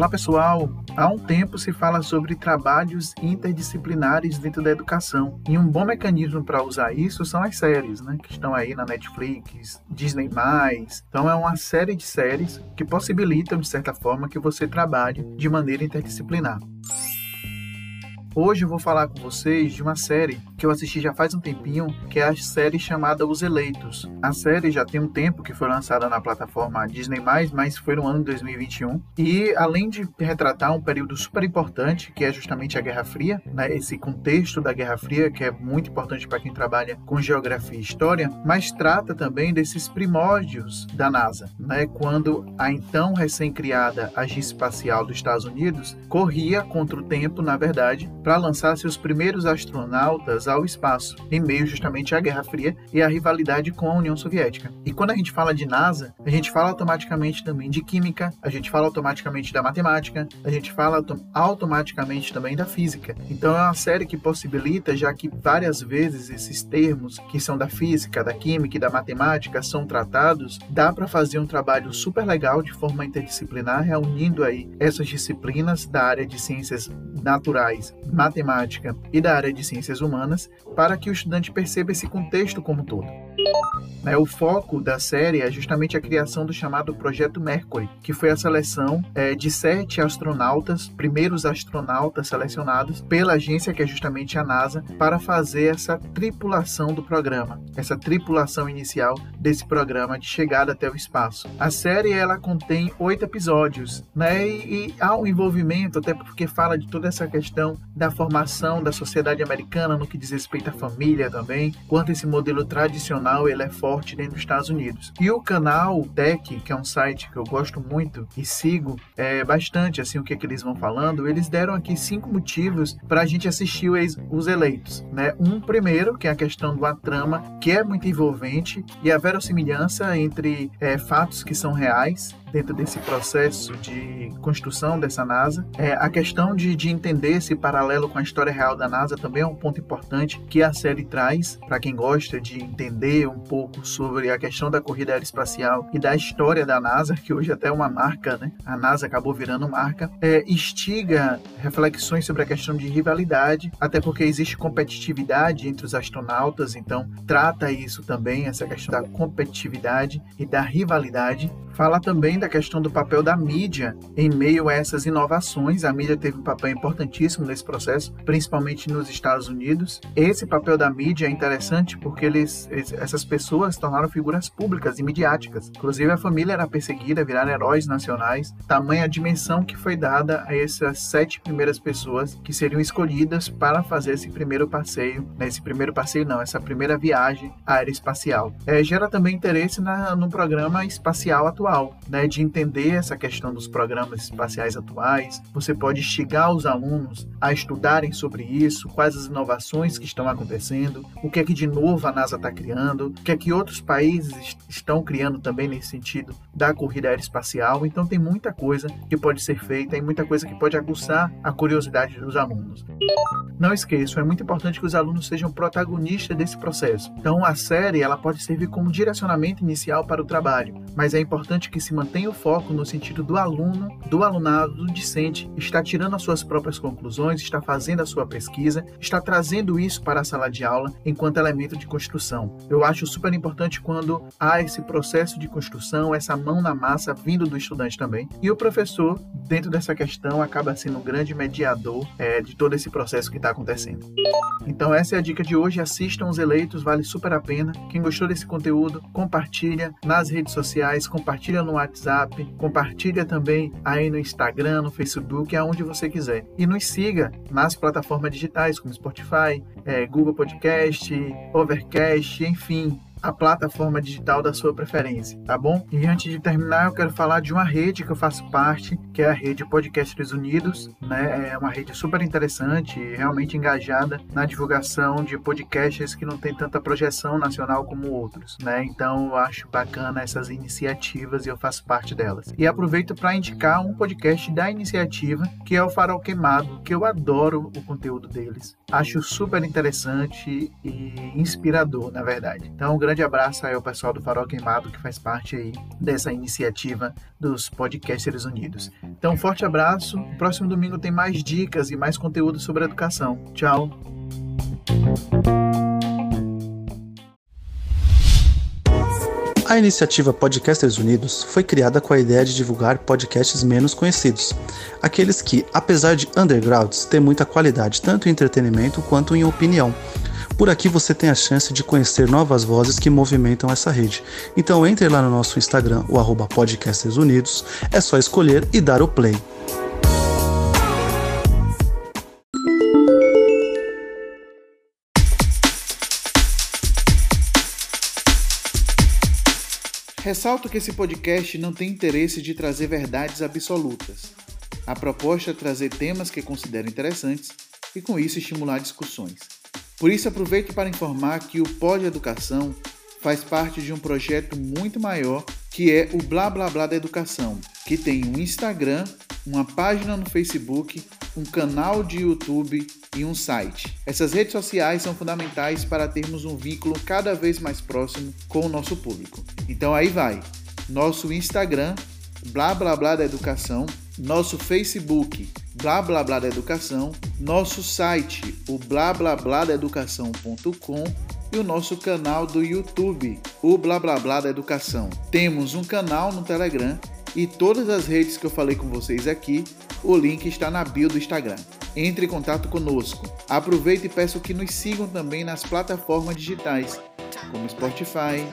Olá pessoal, há um tempo se fala sobre trabalhos interdisciplinares dentro da educação e um bom mecanismo para usar isso são as séries, né, que estão aí na Netflix, Disney+. Então é uma série de séries que possibilitam de certa forma que você trabalhe de maneira interdisciplinar. Hoje eu vou falar com vocês de uma série que eu assisti já faz um tempinho, que é a série chamada Os Eleitos. A série já tem um tempo que foi lançada na plataforma Disney+, mas foi no ano de 2021. E além de retratar um período super importante, que é justamente a Guerra Fria, né, esse contexto da Guerra Fria, que é muito importante para quem trabalha com geografia e história, mas trata também desses primórdios da NASA, né, quando a então recém-criada Agência Espacial dos Estados Unidos corria contra o tempo, na verdade, para lançar seus primeiros astronautas ao espaço, em meio justamente à Guerra Fria e à rivalidade com a União Soviética. E quando a gente fala de NASA, a gente fala automaticamente também de química, a gente fala automaticamente da matemática, a gente fala automaticamente também da física. Então é uma série que possibilita, já que várias vezes esses termos que são da física, da química e da matemática são tratados, dá para fazer um trabalho super legal de forma interdisciplinar, reunindo aí essas disciplinas da área de ciências naturais, matemática e da área de ciências humanas para que o estudante perceba esse contexto como todo. Né, o foco da série é justamente a criação do chamado Projeto Mercury, que foi a seleção é, de sete astronautas, primeiros astronautas selecionados pela agência, que é justamente a NASA, para fazer essa tripulação do programa, essa tripulação inicial desse programa de chegada até o espaço. A série ela contém oito episódios, né, e, e há um envolvimento, até porque fala de toda essa questão da formação da sociedade americana no que diz respeito à família também, quanto esse modelo tradicional ele é forte dentro dos Estados Unidos. E o canal Tech, que é um site que eu gosto muito e sigo é, bastante assim o que, é que eles vão falando, eles deram aqui cinco motivos para a gente assistir os eleitos. Né? Um primeiro, que é a questão da trama, que é muito envolvente, e a verossimilhança entre é, fatos que são reais dentro desse processo de construção dessa NASA. É, a questão de, de entender esse paralelo com a história real da NASA também é um ponto importante que a série traz para quem gosta de entender um pouco sobre a questão da corrida aeroespacial e da história da NASA, que hoje até é uma marca, né? A NASA acabou virando marca. É, instiga reflexões sobre a questão de rivalidade, até porque existe competitividade entre os astronautas, então trata isso também, essa questão da competitividade e da rivalidade. Fala também da questão do papel da mídia em meio a essas inovações. A mídia teve um papel importantíssimo nesse processo, principalmente nos Estados Unidos. Esse papel da mídia é interessante porque eles, essas pessoas se tornaram figuras públicas e midiáticas. Inclusive, a família era perseguida, viraram heróis nacionais. Tamanha a dimensão que foi dada a essas sete primeiras pessoas que seriam escolhidas para fazer esse primeiro passeio. Né? Esse primeiro passeio, não, essa primeira viagem aeroespacial. É, gera também interesse na, no programa espacial atual, né? De entender essa questão dos programas espaciais atuais. Você pode instigar os alunos a estudarem sobre isso, quais as inovações que estão acontecendo, o que é que de novo a NASA está criando, o que é que outros países estão criando também nesse sentido da corrida aeroespacial. Então tem muita coisa que pode ser feita e muita coisa que pode aguçar a curiosidade dos alunos. Não esqueçam, é muito importante que os alunos sejam protagonistas desse processo. Então a série ela pode servir como direcionamento inicial para o trabalho, mas é importante que se mantenha o foco no sentido do aluno, do alunado, do discente, está tirando as suas próprias conclusões, está fazendo a sua pesquisa, está trazendo isso para a sala de aula enquanto elemento de construção. Eu acho super importante quando há esse processo de construção, essa mão na massa vindo do estudante também. E o professor, dentro dessa questão, acaba sendo um grande mediador é, de todo esse processo que está acontecendo. Então, essa é a dica de hoje. Assistam os eleitos, vale super a pena. Quem gostou desse conteúdo, compartilha nas redes sociais, compartilha no WhatsApp, compartilha também aí no Instagram, no Facebook, aonde você quiser. E nos siga nas plataformas digitais como Spotify, é, Google Podcast, Overcast, enfim a plataforma digital da sua preferência, tá bom? E antes de terminar, eu quero falar de uma rede que eu faço parte, que é a rede Podcasters Unidos, né? É uma rede super interessante e realmente engajada na divulgação de podcasts que não tem tanta projeção nacional como outros, né? Então, eu acho bacana essas iniciativas e eu faço parte delas. E aproveito para indicar um podcast da iniciativa, que é o Farol Queimado, que eu adoro o conteúdo deles. Acho super interessante e inspirador, na verdade. Então, um grande abraço aí ao pessoal do Farol Queimado que faz parte aí dessa iniciativa dos Podcasters Unidos. Então, um forte abraço. Próximo domingo tem mais dicas e mais conteúdo sobre educação. Tchau. A iniciativa Podcasters Unidos foi criada com a ideia de divulgar podcasts menos conhecidos, aqueles que, apesar de undergrounds, têm muita qualidade tanto em entretenimento quanto em opinião. Por aqui você tem a chance de conhecer novas vozes que movimentam essa rede. Então entre lá no nosso Instagram, o arroba Podcasters Unidos, é só escolher e dar o play. Ressalto que esse podcast não tem interesse de trazer verdades absolutas. A proposta é trazer temas que considero interessantes e, com isso, estimular discussões. Por isso, aproveito para informar que o Pod Educação faz parte de um projeto muito maior que é o Blá Blá Blá da Educação, que tem um Instagram, uma página no Facebook, um canal de YouTube e um site. Essas redes sociais são fundamentais para termos um vínculo cada vez mais próximo com o nosso público. Então aí vai. Nosso Instagram, blá blá blá da educação, nosso Facebook, blá blá blá da educação, nosso site, o blá blá blá da educação.com e o nosso canal do YouTube, o blá blá blá da educação. Temos um canal no Telegram e todas as redes que eu falei com vocês aqui, o link está na bio do Instagram entre em contato conosco. Aproveite e peço que nos sigam também nas plataformas digitais, como Spotify,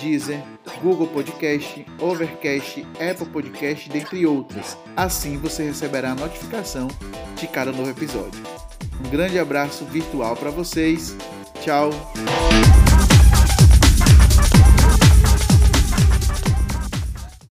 Deezer, Google Podcast, Overcast, Apple Podcast, dentre outras. Assim você receberá a notificação de cada novo episódio. Um grande abraço virtual para vocês. Tchau.